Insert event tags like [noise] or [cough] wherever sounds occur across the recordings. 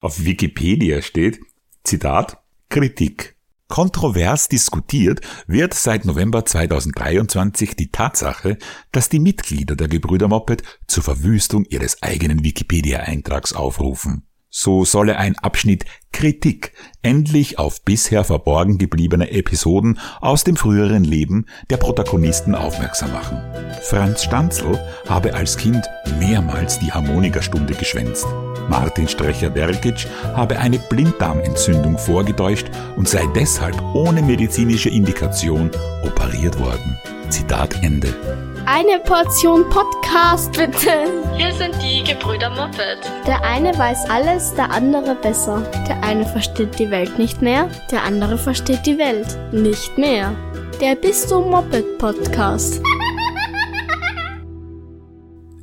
Auf Wikipedia steht, Zitat, Kritik. Kontrovers diskutiert wird seit November 2023 die Tatsache, dass die Mitglieder der Gebrüder Moped zur Verwüstung ihres eigenen Wikipedia-Eintrags aufrufen. So solle ein Abschnitt Kritik endlich auf bisher verborgen gebliebene Episoden aus dem früheren Leben der Protagonisten aufmerksam machen. Franz Stanzl habe als Kind mehrmals die Harmonikerstunde geschwänzt. Martin Strecher-Derkic habe eine Blinddarmentzündung vorgetäuscht und sei deshalb ohne medizinische Indikation operiert worden. Zitat Ende. Eine Portion Podcast bitte. Hier sind die Gebrüder Moppet. Der eine weiß alles, der andere besser. Der eine versteht die Welt nicht mehr, der andere versteht die Welt nicht mehr. Der Bistum Moped Podcast.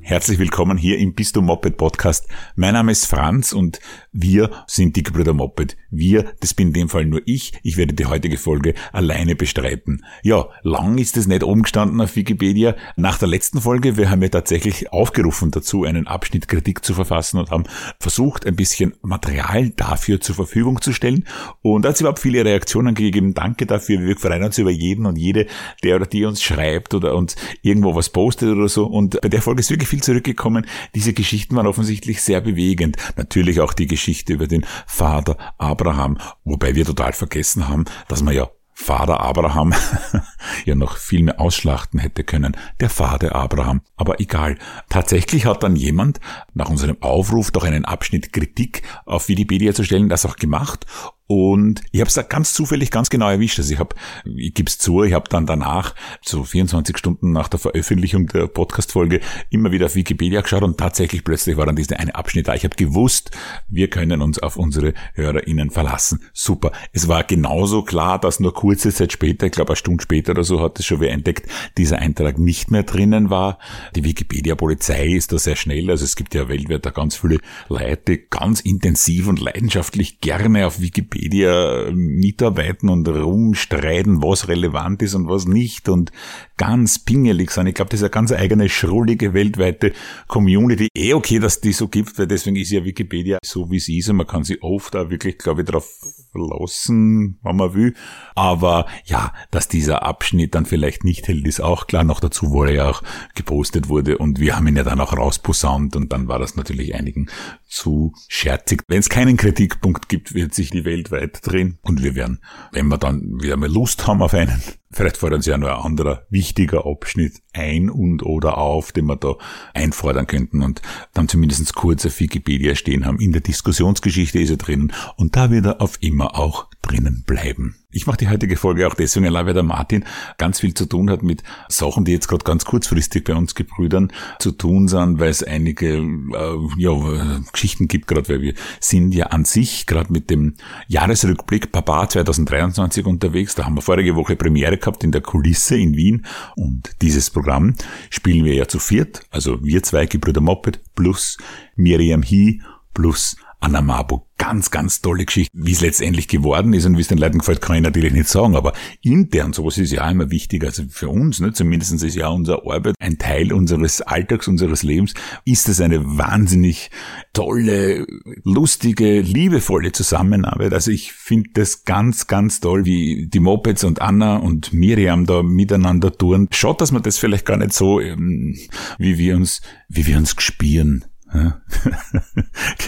Herzlich willkommen hier im Bistum Moped Podcast. Mein Name ist Franz und wir sind die Gebrüder Moped. Wir, das bin in dem Fall nur ich. Ich werde die heutige Folge alleine bestreiten. Ja, lang ist es nicht oben gestanden auf Wikipedia. Nach der letzten Folge, wir haben ja tatsächlich aufgerufen dazu, einen Abschnitt Kritik zu verfassen und haben versucht, ein bisschen Material dafür zur Verfügung zu stellen. Und da hat es überhaupt viele Reaktionen gegeben. Danke dafür. Wir freuen uns über jeden und jede, der oder die uns schreibt oder uns irgendwo was postet oder so. Und bei der Folge ist wirklich viel zurückgekommen. Diese Geschichten waren offensichtlich sehr bewegend. Natürlich auch die Geschichte über den Vater Abraham, wobei wir total vergessen haben, dass man ja Vater Abraham [laughs] ja noch viel mehr ausschlachten hätte können. Der Vater Abraham. Aber egal. Tatsächlich hat dann jemand nach unserem Aufruf doch einen Abschnitt Kritik auf Wikipedia zu stellen, das auch gemacht und ich habe es ganz zufällig ganz genau erwischt. Also ich habe, ich gebe es zu, ich habe dann danach, so 24 Stunden nach der Veröffentlichung der Podcast-Folge, immer wieder auf Wikipedia geschaut und tatsächlich plötzlich war dann dieser eine Abschnitt da. Ich habe gewusst, wir können uns auf unsere HörerInnen verlassen. Super. Es war genauso klar, dass nur kurze Zeit später, ich glaube eine Stunde später oder so, hat es schon wer entdeckt, dieser Eintrag nicht mehr drinnen war. Die Wikipedia-Polizei ist da sehr schnell. Also es gibt ja weltweit da ganz viele Leute, ganz intensiv und leidenschaftlich gerne auf Wikipedia Wikipedia mitarbeiten und rumstreiten, was relevant ist und was nicht. Und ganz pingelig sein. Ich glaube, das ist eine ganz eigene, schrullige, weltweite Community. Eh okay, dass die so gibt, weil deswegen ist ja Wikipedia so, wie sie ist und man kann sie oft auch wirklich, glaube ich, darauf verlassen, wenn man will. Aber ja, dass dieser Abschnitt dann vielleicht nicht hält, ist auch klar. Noch dazu, wo er ja auch gepostet wurde und wir haben ihn ja dann auch rausposaunt und dann war das natürlich einigen zu scherzig. Wenn es keinen Kritikpunkt gibt, wird sich die Welt weit drehen und wir werden, wenn wir dann wieder mal Lust haben auf einen, Vielleicht fordern Sie ja nur ein anderer wichtiger Abschnitt ein und oder auf, den wir da einfordern könnten und dann zumindest kurz auf Wikipedia stehen haben. In der Diskussionsgeschichte ist er drin und da wird er auf immer auch drinnen bleiben. Ich mache die heutige Folge auch deswegen allein, weil der Martin ganz viel zu tun hat mit Sachen, die jetzt gerade ganz kurzfristig bei uns Gebrüdern zu tun sind, weil es einige äh, ja, Geschichten gibt, gerade weil wir sind ja an sich gerade mit dem Jahresrückblick Papa 2023 unterwegs. Da haben wir vorige Woche Premiere gehabt in der Kulisse in Wien und dieses Programm spielen wir ja zu viert, also wir zwei Gebrüder Moped plus Miriam Hie plus Anna Marburg. Ganz, ganz tolle Geschichte. Wie es letztendlich geworden ist und wie es den Leuten gefällt, kann ich natürlich nicht sagen. Aber intern, sowas ist ja immer wichtig. Also für uns, ne, zumindest ist ja unsere Arbeit ein Teil unseres Alltags, unseres Lebens, ist das eine wahnsinnig tolle, lustige, liebevolle Zusammenarbeit. Also ich finde das ganz, ganz toll, wie die Mopeds und Anna und Miriam da miteinander tun. Schaut, dass man das vielleicht gar nicht so, ähm, wie wir uns, wie wir uns gespieren. Ja?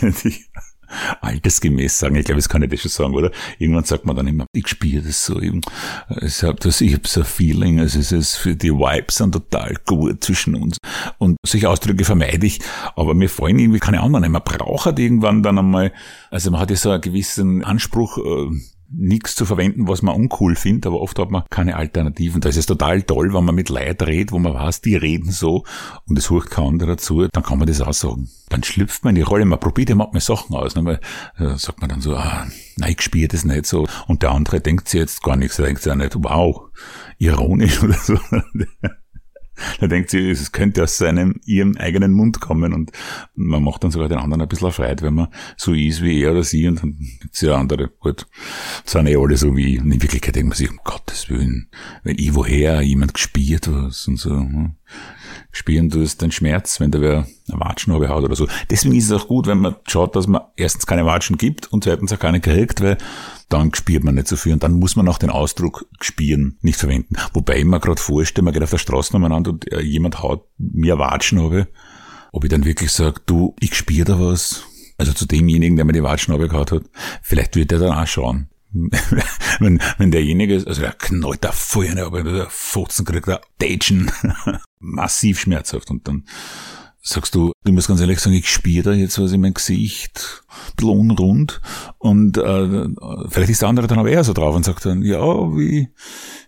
[laughs] altersgemäß sagen. Ich glaube, das kann ich das schon sagen, oder? Irgendwann sagt man dann immer, ich spiele das so. Ich habe das, ich habe so ein Feeling, also es ist für die Vibes sind total gut zwischen uns. Und solche Ausdrücke vermeide ich, aber mir fallen irgendwie keine anderen. Man braucht halt irgendwann dann einmal, also man hat ja so einen gewissen Anspruch, äh, nichts zu verwenden, was man uncool findet, aber oft hat man keine Alternativen. Da ist es total toll, wenn man mit Leuten redet, wo man weiß, die reden so und es hört kein anderer zu, dann kann man das auch sagen. Dann schlüpft man in die Rolle, man probiert ja manchmal Sachen aus. Ne? sagt man dann so, ah, nein, ich spiele das nicht so. Und der andere denkt sich jetzt gar nichts, er denkt sich auch nicht, wow, ironisch [laughs] oder so. Da denkt sie, es könnte aus seinem, ihrem eigenen Mund kommen und man macht dann sogar den anderen ein bisschen Freude, wenn man so ist wie er oder sie und dann gibt's ja andere, gut, sind eh alle so wie, und in Wirklichkeit denkt man sich, um Gottes Willen, wenn ich woher jemand gespielt was und so, hm. Spüren tust den Schmerz, wenn da wer eine Watschen habe haut oder so. Deswegen ist es auch gut, wenn man schaut, dass man erstens keine Watschen gibt und zweitens auch keine kriegt, weil dann spürt man nicht so viel und dann muss man auch den Ausdruck spielen nicht verwenden. Wobei ich mir gerade vorstelle, man geht auf der Straße umeinander und äh, jemand haut mir Watschen habe, ob ich dann wirklich sage, du, ich spüre da was. Also zu demjenigen, der mir die Watschen abgehauen hat. Vielleicht wird er dann auch schauen. Wenn, wenn derjenige, also er knallt da voll aber der Fotzen kriegt er Datschen. [laughs] Massiv schmerzhaft. Und dann sagst du, du musst ganz ehrlich sagen, ich spüre da jetzt was in mein Gesicht, bisschen unrund. Und äh, vielleicht ist der andere dann aber eher so drauf und sagt dann, ja, wie,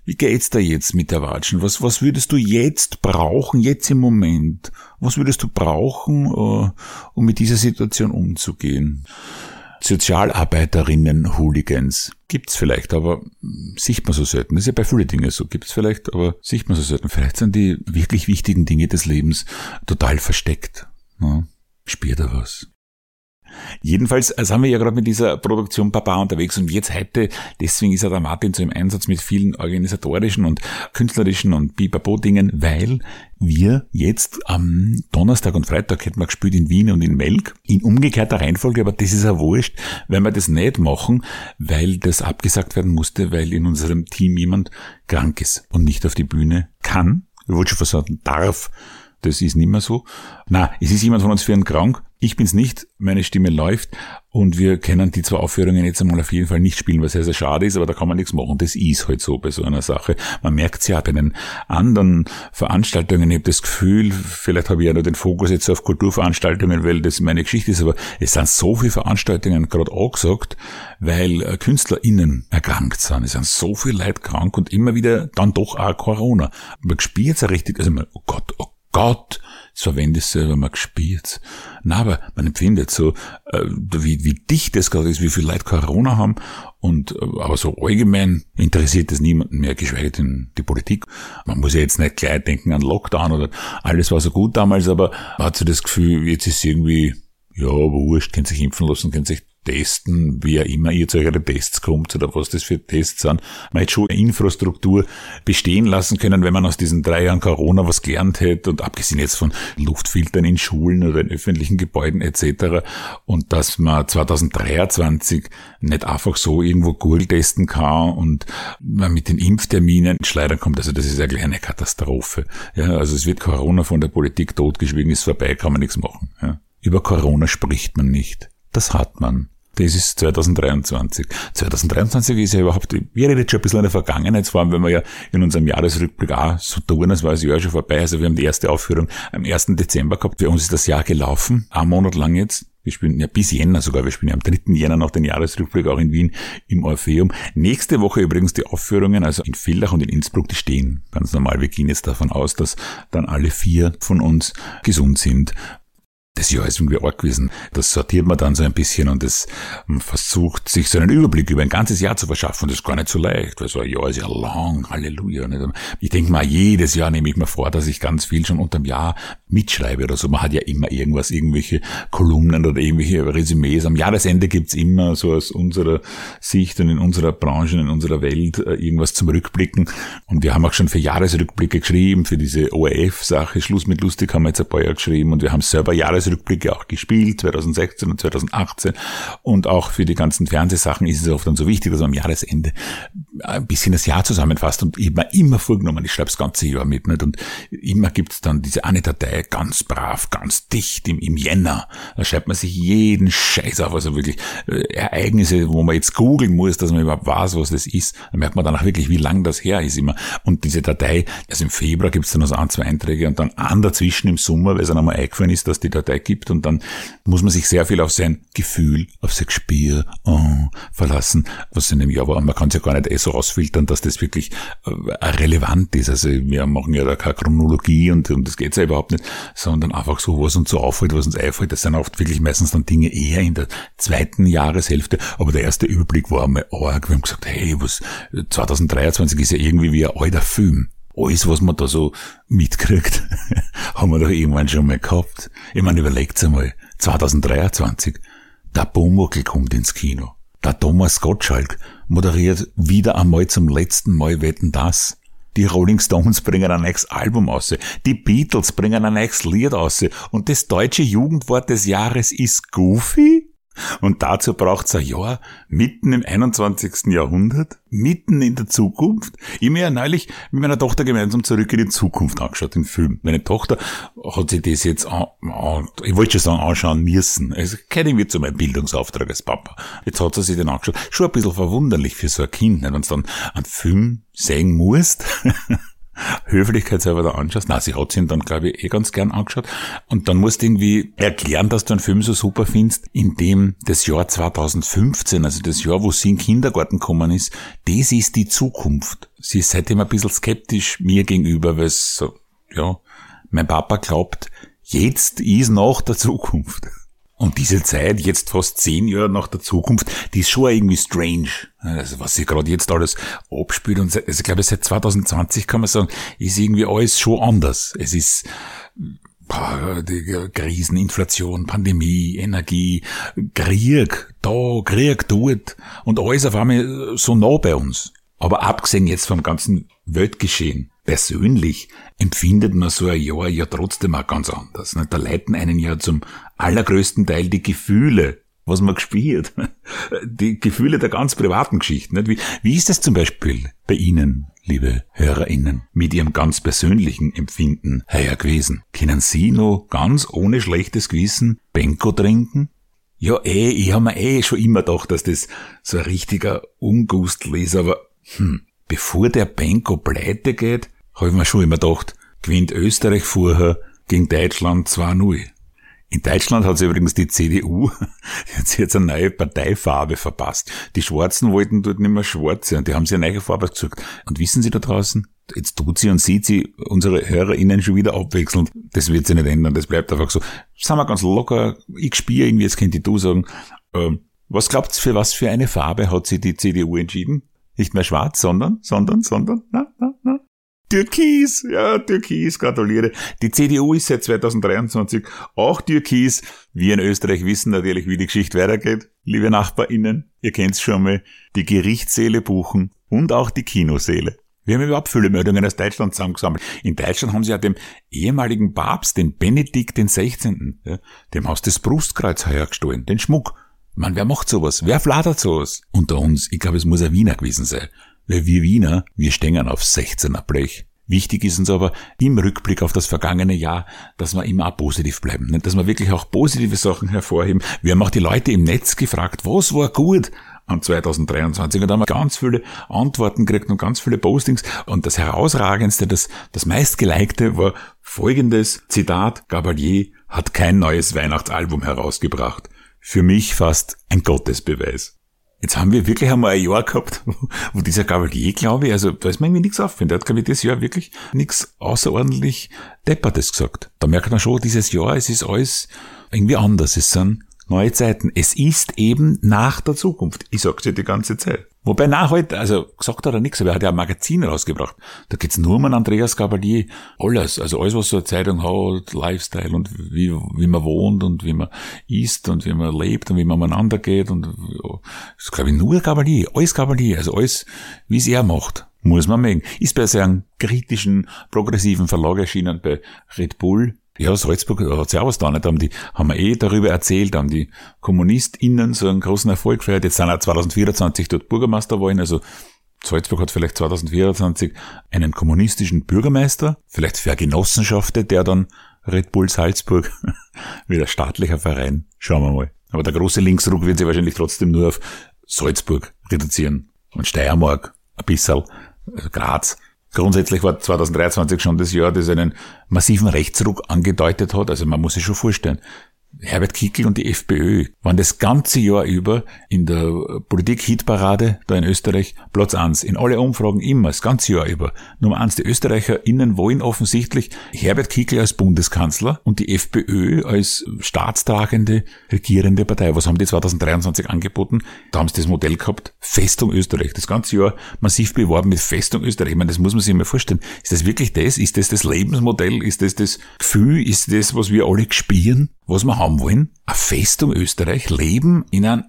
wie geht's da jetzt mit der Watschen? Was, was würdest du jetzt brauchen, jetzt im Moment? Was würdest du brauchen, uh, um mit dieser Situation umzugehen? Sozialarbeiterinnen-Hooligans gibt's vielleicht, aber sieht man so selten. Das ist ja bei vielen Dingen so. Gibt's vielleicht, aber sieht man so selten. Vielleicht sind die wirklich wichtigen Dinge des Lebens total versteckt. Ja, spürt er was. Jedenfalls also haben wir ja gerade mit dieser Produktion Papa unterwegs und jetzt heute, deswegen ist ja der Martin so im Einsatz mit vielen organisatorischen und künstlerischen und Bipapo-Dingen, weil wir jetzt am Donnerstag und Freitag hätten wir gespielt in Wien und in Melk, in umgekehrter Reihenfolge, aber das ist ja wurscht, weil wir das nicht machen, weil das abgesagt werden musste, weil in unserem Team jemand krank ist und nicht auf die Bühne kann. Ich wollte schon sagen, darf, das ist nicht mehr so. Na, es ist jemand von uns für einen krank. Ich bin's nicht. Meine Stimme läuft. Und wir können die zwei Aufführungen jetzt einmal auf jeden Fall nicht spielen, was sehr, sehr schade ist, aber da kann man nichts machen. Das ist halt so bei so einer Sache. Man merkt's ja bei den anderen Veranstaltungen. Ich habe das Gefühl, vielleicht habe ich ja nur den Fokus jetzt auf Kulturveranstaltungen, weil das meine Geschichte ist, aber es sind so viele Veranstaltungen gerade angesagt, weil äh, KünstlerInnen erkrankt sind. Es sind so viele Leute krank und immer wieder dann doch auch Corona. Man spürt ja richtig, also man, oh Gott, oh Gott, das verwende ich selber mal gespielt. Na, aber man empfindet so, äh, wie, wie dicht das gerade ist, wie viele Leute Corona haben und äh, aber so allgemein interessiert es niemanden mehr, geschweige denn die Politik. Man muss ja jetzt nicht gleich denken an Lockdown oder alles war so gut damals, aber man hat so das Gefühl, jetzt ist irgendwie, ja, wurscht, kennt sich impfen lassen, kennt sich testen, wer immer ihr zu euren Tests kommt oder was das für Tests sind. Man hätte schon Infrastruktur bestehen lassen können, wenn man aus diesen drei Jahren Corona was gelernt hätte und abgesehen jetzt von Luftfiltern in Schulen oder in öffentlichen Gebäuden etc. und dass man 2023 nicht einfach so irgendwo Google testen kann und man mit den Impfterminen schleudern kommt. Also das ist eigentlich eine Katastrophe. Ja, also es wird Corona von der Politik totgeschwiegen, ist vorbei, kann man nichts machen. Ja. Über Corona spricht man nicht. Das hat man. Das ist 2023. 2023 ist ja überhaupt, wir reden jetzt schon ein bisschen in der Vergangenheit, vor allem wenn wir ja in unserem Jahresrückblick auch so tun, als war das Jahr schon vorbei. Also wir haben die erste Aufführung am 1. Dezember gehabt. Für uns ist das Jahr gelaufen, ein Monat lang jetzt. Wir spielen ja bis Jänner sogar, wir spielen ja am 3. Jänner noch den Jahresrückblick auch in Wien im Orpheum. Nächste Woche übrigens die Aufführungen, also in Villach und in Innsbruck, die stehen ganz normal. Wir gehen jetzt davon aus, dass dann alle vier von uns gesund sind das Jahr ist irgendwie arg gewesen. Das sortiert man dann so ein bisschen und es versucht, sich so einen Überblick über ein ganzes Jahr zu verschaffen. das ist gar nicht so leicht, weil so ein Jahr ist ja lang, Halleluja. Ich denke mal, jedes Jahr nehme ich mir vor, dass ich ganz viel schon unterm Jahr mitschreibe oder so. Man hat ja immer irgendwas, irgendwelche Kolumnen oder irgendwelche Resümees. Am Jahresende gibt's immer so aus unserer Sicht und in unserer Branche, in unserer Welt äh, irgendwas zum Rückblicken. Und wir haben auch schon für Jahresrückblicke geschrieben, für diese ORF-Sache. Schluss mit Lustig haben wir jetzt ein paar Jahre geschrieben und wir haben selber Jahres Jahresrückblicke auch gespielt, 2016 und 2018. Und auch für die ganzen Fernsehsachen ist es oft dann so wichtig, dass man am Jahresende ein bisschen das Jahr zusammenfasst. Und mir immer vorgenommen, ich schreibe das ganze Jahr mit. Nicht? Und immer gibt's dann diese eine Datei, ganz brav, ganz dicht im, im Jänner. Da schreibt man sich jeden Scheiß auf, also wirklich äh, Ereignisse, wo man jetzt googeln muss, dass man überhaupt weiß, was das ist. Da merkt man dann auch wirklich, wie lang das her ist immer. Und diese Datei, also im Februar gibt's dann noch so ein, zwei Einträge und dann an dazwischen im Sommer, weil es dann einmal eingefallen ist, dass die Datei Partei gibt und dann muss man sich sehr viel auf sein Gefühl, auf sein Gespür oh, verlassen, was in dem Jahr war. Man kann es ja gar nicht eh so rausfiltern, dass das wirklich äh, relevant ist. Also wir machen ja da keine Chronologie und, und das geht's ja überhaupt nicht, sondern einfach so, was uns so auffällt, was uns einfällt. Das sind oft wirklich meistens dann Dinge eher in der zweiten Jahreshälfte. Aber der erste Überblick war einmal arg. Wir haben gesagt, hey, was 2023 ist ja irgendwie wie ein alter Film alles, was man da so mitkriegt, [laughs] haben wir doch irgendwann schon mal gehabt. Ich meine, überlegt's einmal, 2023, der Bumuckel kommt ins Kino. Der Thomas Gottschalk moderiert wieder einmal zum letzten Mal Wetten das. Die Rolling Stones bringen ein neues Album aus. Die Beatles bringen ein neues Lied aus. Und das deutsche Jugendwort des Jahres ist Goofy? Und dazu braucht's ein Jahr mitten im 21. Jahrhundert, mitten in der Zukunft. Ich mir ja neulich mit meiner Tochter gemeinsam zurück in die Zukunft angeschaut, den Film. Meine Tochter hat sich das jetzt, an, ich wollte schon sagen, anschauen müssen. Also kenne ich mir zu meinem Bildungsauftrag als Papa. Jetzt hat sie sich den angeschaut. Schon ein bisschen verwunderlich für so ein Kind, wenn du dann einen Film sehen musst. [laughs] Höflichkeitshalber da anschaust. Na, sie hat ihn dann, glaube ich, eh ganz gern angeschaut. Und dann musst du irgendwie erklären, dass du einen Film so super findest, in dem das Jahr 2015, also das Jahr, wo sie in den Kindergarten gekommen ist, das ist die Zukunft. Sie ist seitdem ein bisschen skeptisch mir gegenüber, weil es so, ja, mein Papa glaubt, jetzt ist nach der Zukunft. Und diese Zeit, jetzt fast zehn Jahre nach der Zukunft, die ist schon irgendwie strange. Also was sich gerade jetzt alles abspielt und also ich glaube, seit 2020 kann man sagen, ist irgendwie alles schon anders. Es ist Krisen, Inflation, Pandemie, Energie, Krieg, da, Krieg dort und alles auf einmal so nah bei uns. Aber abgesehen jetzt vom ganzen Weltgeschehen, persönlich empfindet man so ein Jahr ja trotzdem auch ganz anders. Da leiten einen ja zum allergrößten Teil die Gefühle, was man gespielt. [laughs] Die Gefühle der ganz privaten Geschichten. Wie, wie ist das zum Beispiel bei Ihnen, liebe HörerInnen, mit Ihrem ganz persönlichen Empfinden heuer gewesen? Können Sie noch ganz ohne schlechtes Gewissen Benko trinken? Ja, eh, ich habe mir eh schon immer gedacht, dass das so ein richtiger Ungustel ist, aber hm, bevor der Benko pleite geht, habe ich mir schon immer gedacht, gewinnt Österreich vorher gegen Deutschland 2-0. In Deutschland hat sie übrigens die CDU jetzt [laughs] jetzt eine neue Parteifarbe verpasst. Die Schwarzen wollten dort nicht mehr schwarze und die haben sie eine neue Farbe gesucht. Und wissen Sie da draußen, jetzt tut sie und sieht sie unsere HörerInnen schon wieder abwechselnd. Das wird sich nicht ändern, das bleibt einfach so. Sind wir ganz locker, ich spiele irgendwie, jetzt könnt ihr du sagen. Ähm, was glaubt für was für eine Farbe hat sich die CDU entschieden? Nicht mehr schwarz, sondern, sondern, sondern, na, na, na. Türkis, ja, Türkis, gratuliere. Die CDU ist seit 2023 auch Türkis. Wir in Österreich wissen natürlich, wie die Geschichte weitergeht. Liebe NachbarInnen, ihr kennt's schon mal, die Gerichtssäle buchen und auch die Kinosäle. Wir haben überhaupt viele Meldungen aus Deutschland zusammengesammelt. In Deutschland haben sie ja dem ehemaligen Papst, den Benedikt XVI., ja, dem Haus des Brustkreuz heuer gestohlen, den Schmuck. Man, wer macht sowas? Wer fladert sowas? Unter uns, ich glaube, es muss ein Wiener gewesen sein. Weil wir Wiener, wir stehen auf 16er Blech. Wichtig ist uns aber im Rückblick auf das vergangene Jahr, dass wir immer auch positiv bleiben, dass wir wirklich auch positive Sachen hervorheben. Wir haben auch die Leute im Netz gefragt, was war gut an 2023 und da haben wir ganz viele Antworten gekriegt und ganz viele Postings und das herausragendste, das, das meistgelikte war folgendes Zitat, Gabalier hat kein neues Weihnachtsalbum herausgebracht. Für mich fast ein Gottesbeweis. Jetzt haben wir wirklich einmal ein Jahr gehabt, [laughs] wo dieser Gabalier, glaube ich, also da ist mir irgendwie nichts aufgefallen. Der hat, glaube ich, das Jahr wirklich nichts außerordentlich Deppertes gesagt. Da merkt man schon, dieses Jahr, es ist alles irgendwie anders. Es sind neue Zeiten. Es ist eben nach der Zukunft. Ich sag's dir die ganze Zeit. Wobei nach heute, also gesagt hat er nichts, aber er hat ja ein Magazin rausgebracht. Da geht's nur um einen Andreas Gabalier. Alles, also alles, was so eine Zeitung hat, Lifestyle und wie, wie man wohnt und wie man isst und wie man lebt und wie man umeinander geht und das glaube ich, nur Gabalier, alles Gabalier, also alles, wie es er macht. Muss man mögen. Ist bei seinem kritischen, progressiven Verlag erschienen bei Red Bull ja, Salzburg hat sich auch was da nicht. Haben die, haben wir eh darüber erzählt, haben die KommunistInnen so einen großen Erfolg gefeiert. Jetzt sind auch 2024 dort Bürgermeisterwahlen, also Salzburg hat vielleicht 2024 einen kommunistischen Bürgermeister, vielleicht vergenossenschaftet der dann Red Bull Salzburg, [laughs] wieder staatlicher Verein. Schauen wir mal. Aber der große Linksruck wird sich wahrscheinlich trotzdem nur auf Salzburg reduzieren. Und Steiermark, ein bisschen, also Graz. Grundsätzlich war 2023 schon das Jahr, das einen massiven Rechtsruck angedeutet hat. Also man muss sich schon vorstellen, Herbert Kickl und die FPÖ waren das ganze Jahr über in der Politik-Hitparade da in Österreich Platz eins. In alle Umfragen immer, das ganze Jahr über. Nummer eins, die ÖsterreicherInnen wollen offensichtlich Herbert Kickl als Bundeskanzler und die FPÖ als staatstragende, regierende Partei. Was haben die 2023 angeboten? Da haben sie das Modell gehabt, Festung Österreich. Das ganze Jahr massiv beworben mit Festung Österreich. Ich meine, das muss man sich mal vorstellen. Ist das wirklich das? Ist das das Lebensmodell? Ist das das Gefühl? Ist das, was wir alle gespüren? Was wir haben wollen? Eine Festung Österreich, leben in einem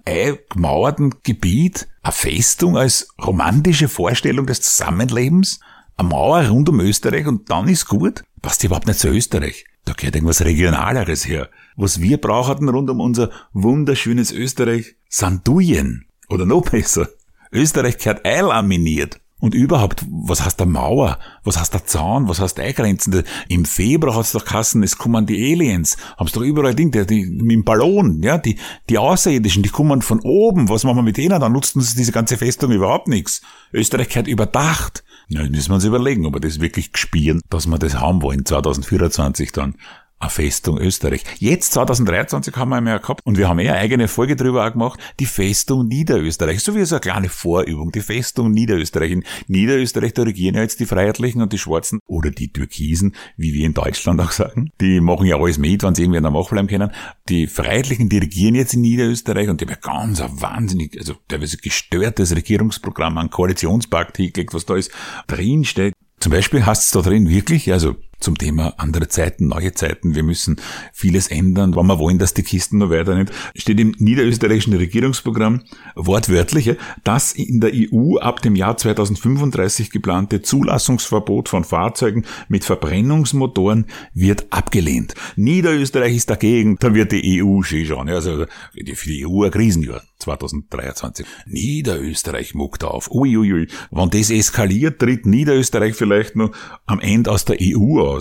gemauerten Gebiet, eine Festung als romantische Vorstellung des Zusammenlebens, Eine Mauer rund um Österreich und dann ist gut? Passt überhaupt nicht zu Österreich. Da gehört irgendwas Regionaleres her. Was wir brauchten rund um unser wunderschönes Österreich, Sanduyen. Oder noch besser. Österreich gehört eilaminiert. Und überhaupt, was heißt der Mauer? Was heißt der Zaun? Was heißt Eingrenzen? Im Februar hat's doch Kassen, es kommen die Aliens. Haben's doch überall Ding, die, die, mit dem Ballon, ja, die, die Außerirdischen, die kommen von oben. Was machen wir mit denen? Dann nutzen sie diese ganze Festung überhaupt nichts. Österreich gehört überdacht. Ja, müssen wir uns überlegen, ob wir das wirklich gespielen, dass wir das haben wollen, 2024 dann eine Festung Österreich. Jetzt 2023 haben wir ja gehabt und wir haben eh eine eigene Folge drüber auch gemacht, die Festung Niederösterreich, so wie so eine kleine Vorübung, die Festung Niederösterreich. In Niederösterreich, da regieren ja jetzt die Freiheitlichen und die Schwarzen oder die Türkisen, wie wir in Deutschland auch sagen. Die machen ja alles mit, wenn sie irgendwie in der Macht bleiben können. Die Freiheitlichen, die regieren jetzt in Niederösterreich und die haben ja ganz ein wahnsinnig, also teilweise gestörtes Regierungsprogramm, ein Koalitionspakt hingekriegt, was da ist, drinsteht. Zum Beispiel heißt es da drin wirklich, also zum Thema andere Zeiten, neue Zeiten, wir müssen vieles ändern, wenn wir wollen, dass die Kisten noch weiter nicht, steht im niederösterreichischen Regierungsprogramm wortwörtlich, dass in der EU ab dem Jahr 2035 geplante Zulassungsverbot von Fahrzeugen mit Verbrennungsmotoren wird abgelehnt. Niederösterreich ist dagegen, da wird die EU schon, also für die EU ein Krisenjahr. 2023. Niederösterreich muckt auf. Uiuiui. Ui. Wenn das eskaliert, tritt Niederösterreich vielleicht noch am Ende aus der EU aus.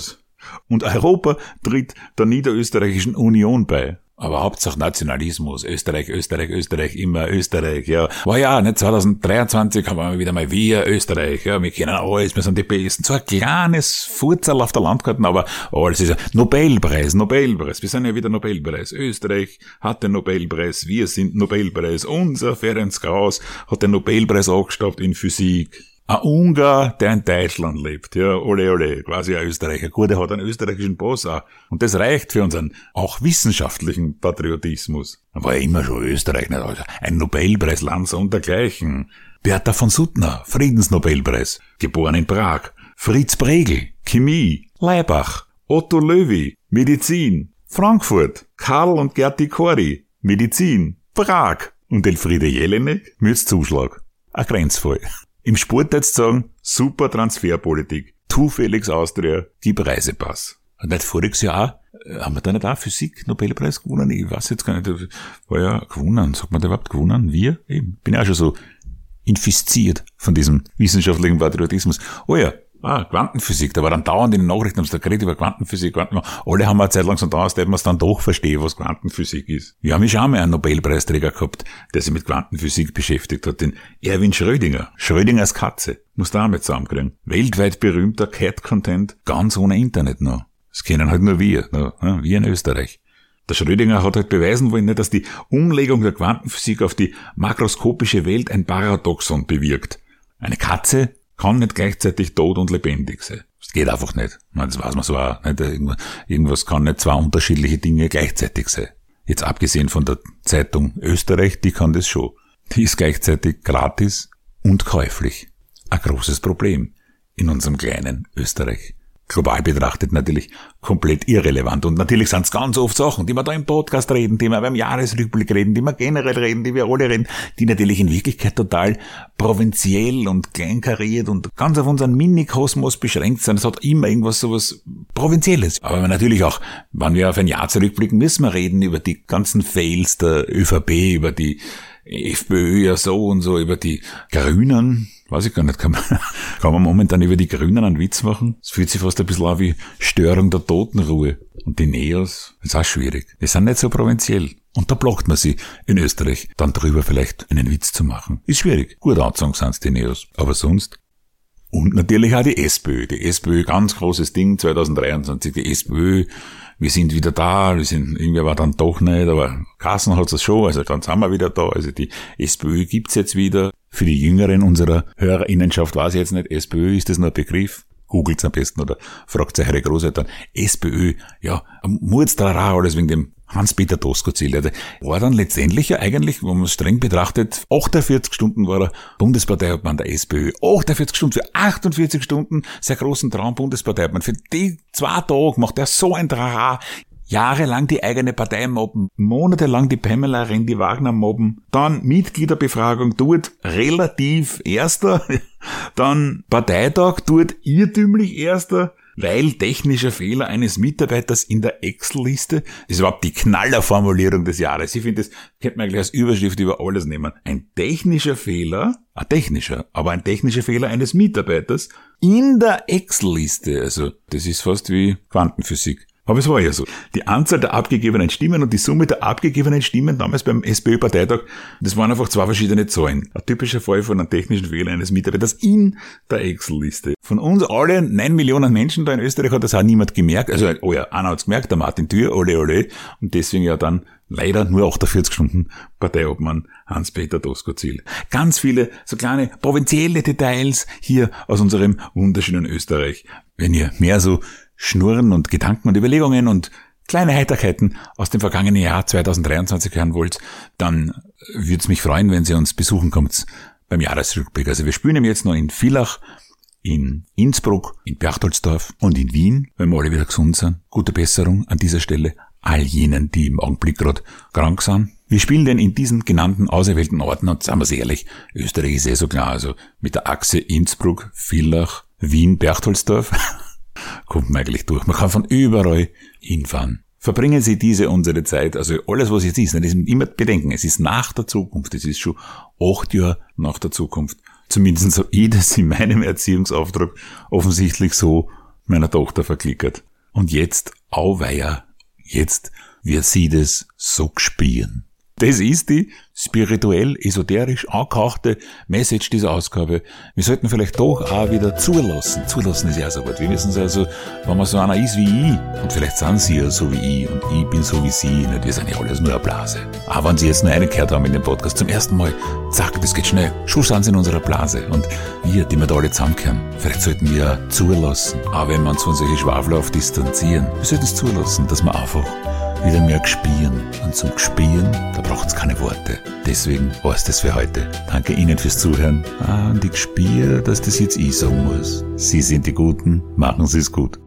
Und Europa tritt der Niederösterreichischen Union bei. Aber Hauptsache Nationalismus. Österreich, Österreich, Österreich, immer Österreich, ja. War ja, nicht 2023 haben wir wieder mal wir Österreich, ja. Wir kennen alles, wir sind die Besten. So ein kleines Furzerl auf der Landkarte, aber alles ist ja Nobelpreis, Nobelpreis. Wir sind ja wieder Nobelpreis. Österreich hat den Nobelpreis, wir sind Nobelpreis. Unser Ferenc Kraus hat den Nobelpreis angestaubt in Physik. Ein Ungar, der in Deutschland lebt, ja, ole ole, quasi ein Österreicher. Gut, er hat einen österreichischen Pass auch. Und das reicht für unseren auch wissenschaftlichen Patriotismus. Er war ja immer schon Österreich, nicht? Also ein Nobelpreis, Lanz und dergleichen. Bertha von Suttner, Friedensnobelpreis, geboren in Prag. Fritz Bregel, Chemie. Leibach, Otto Löwy, Medizin. Frankfurt, Karl und Gerti Kori, Medizin. Prag. Und Elfriede Jelinek, Mürzzuschlag. Ein Grenzfall. Im Sport jetzt sagen, super Transferpolitik. Tu Felix Austria, gib Reisepass. Und nicht voriges Jahr äh, haben wir da nicht auch Physik Nobelpreis gewonnen? Ich weiß jetzt gar nicht. War ja gewonnen. Sagt man da überhaupt gewonnen? Wir? Ich bin ja auch schon so infiziert von diesem wissenschaftlichen Patriotismus. Oh ja, Ah, Quantenphysik. Da war dann dauernd in den Nachrichten, haben sie da geredet über Quantenphysik. Quantenphysik. Alle haben eine Zeit lang so da, dass man es dann doch verstehe, was Quantenphysik ist. Wir haben ja schon mal einen Nobelpreisträger gehabt, der sich mit Quantenphysik beschäftigt hat, den Erwin Schrödinger. Schrödingers Katze. Muss da mit zusammenkriegen. Weltweit berühmter Cat-Content, ganz ohne Internet noch. Das kennen halt nur wir, ne? wir in Österreich. Der Schrödinger hat halt beweisen wollen, dass die Umlegung der Quantenphysik auf die makroskopische Welt ein Paradoxon bewirkt. Eine Katze kann nicht gleichzeitig tot und lebendig sein. Das geht einfach nicht. Das weiß man so auch. Nicht? Irgendwas kann nicht zwei unterschiedliche Dinge gleichzeitig sein. Jetzt abgesehen von der Zeitung Österreich, die kann das schon. Die ist gleichzeitig gratis und käuflich. Ein großes Problem in unserem kleinen Österreich global betrachtet natürlich komplett irrelevant. Und natürlich sind es ganz oft Sachen, die wir da im Podcast reden, die wir beim Jahresrückblick reden, die wir generell reden, die wir alle reden, die natürlich in Wirklichkeit total provinziell und kleinkariert und ganz auf unseren Mini-Kosmos beschränkt sind. Es hat immer irgendwas sowas Provinzielles. Aber natürlich auch, wenn wir auf ein Jahr zurückblicken, müssen wir reden über die ganzen Fails der ÖVP, über die FPÖ ja so und so, über die Grünen, weiß ich gar nicht, kann man, [laughs] kann man momentan über die Grünen einen Witz machen? Es fühlt sich fast ein bisschen an wie Störung der Totenruhe. Und die Neos, ist auch schwierig. Die sind nicht so provinziell. Und da blockt man sie in Österreich, dann drüber vielleicht einen Witz zu machen. Ist schwierig. Gut anzogen sind's die Neos. Aber sonst. Und natürlich auch die SPÖ. Die SPÖ, ganz großes Ding 2023. Die SPÖ, wir sind wieder da, wir sind, irgendwie war dann doch nicht, aber Kassen hat es schon, also dann sind wir wieder da. Also die SPÖ gibt's jetzt wieder. Für die Jüngeren unserer Hörerinnenschaft weiß ich jetzt nicht, SPÖ, ist das nur ein Begriff? Googelt's am besten oder fragt eure Großeltern. SPÖ, ja, Murdstrara, alles wegen dem Hans-Peter Doskozil. Der war dann letztendlich ja eigentlich, wenn man es streng betrachtet, 48 Stunden war er Bundesparteiobmann der SPÖ. 48 Stunden für 48 Stunden, sehr großen Traum Bundesparteiobmann. Für die zwei Tage macht er so ein Trara. jahrelang die eigene Partei mobben, monatelang die Pamela Rendi Wagner mobben, dann Mitgliederbefragung dort relativ erster, [laughs] dann Parteitag dort irrtümlich erster, weil technischer Fehler eines Mitarbeiters in der Excel-Liste, das ist überhaupt die Knallerformulierung des Jahres. Ich finde, das könnte man gleich als Überschrift über alles nehmen. Ein technischer Fehler, ein technischer, aber ein technischer Fehler eines Mitarbeiters in der Excel-Liste. Also, das ist fast wie Quantenphysik. Aber es war ja so. Die Anzahl der abgegebenen Stimmen und die Summe der abgegebenen Stimmen damals beim SPÖ-Parteitag, das waren einfach zwei verschiedene Zahlen. Ein typischer Fall von einem technischen Fehler eines Mitarbeiters in der Excel-Liste. Von uns alle neun Millionen Menschen da in Österreich hat das auch niemand gemerkt. Also, oh ja, einer hat's gemerkt, der Martin Thür, ole ole. Und deswegen ja dann leider nur 48 Stunden Parteiobmann Hans-Peter Doskozil. Ganz viele so kleine provinzielle Details hier aus unserem wunderschönen Österreich. Wenn ihr mehr so Schnurren und Gedanken und Überlegungen und kleine Heiterkeiten aus dem vergangenen Jahr 2023 hören wollt, dann würde es mich freuen, wenn Sie uns besuchen kommt beim Jahresrückblick. Also wir spielen jetzt noch in Villach, in Innsbruck, in Berchtoldsdorf und in Wien, wenn wir alle wieder gesund sind. Gute Besserung an dieser Stelle all jenen, die im Augenblick gerade krank sind. Wir spielen denn in diesen genannten auserwählten Orten und sagen wir es ehrlich, Österreich ist eh so klar, also mit der Achse Innsbruck, Villach, Wien, Berchtoldsdorf [laughs] kommt man eigentlich durch. Man kann von überall hinfahren. Verbringen Sie diese unsere Zeit, also alles, was jetzt ist, das ist immer bedenken, es ist nach der Zukunft, es ist schon acht Jahre nach der Zukunft. Zumindest so [laughs] ich das in meinem Erziehungsauftrag offensichtlich so meiner Tochter verklickert. Und jetzt, auweia, jetzt wird sie das so gespielen. Das ist die spirituell, esoterisch angehauchte Message dieser Ausgabe. Wir sollten vielleicht doch auch wieder zulassen. Zulassen ist ja so gut. Wir wissen es also, wenn man so einer ist wie ich, und vielleicht sind sie ja so wie ich, und ich bin so wie sie, nicht, wir sind ja alles nur eine Blase. Aber wenn sie jetzt nur reingehört haben in den Podcast zum ersten Mal, zack, das geht schnell. Schon sind sie in unserer Blase. Und wir, die wir da alle zusammenkehren, vielleicht sollten wir zulassen, auch wenn wir uns von solchen Schwafel auf distanzieren. Wir sollten es zulassen, dass wir einfach wieder mehr gespielen. Und zum Gespielen, da braucht es keine Worte. Deswegen war es das für heute. Danke Ihnen fürs Zuhören. Ah, und ich spiele, dass das jetzt ich sagen muss. Sie sind die Guten, machen Sie es gut.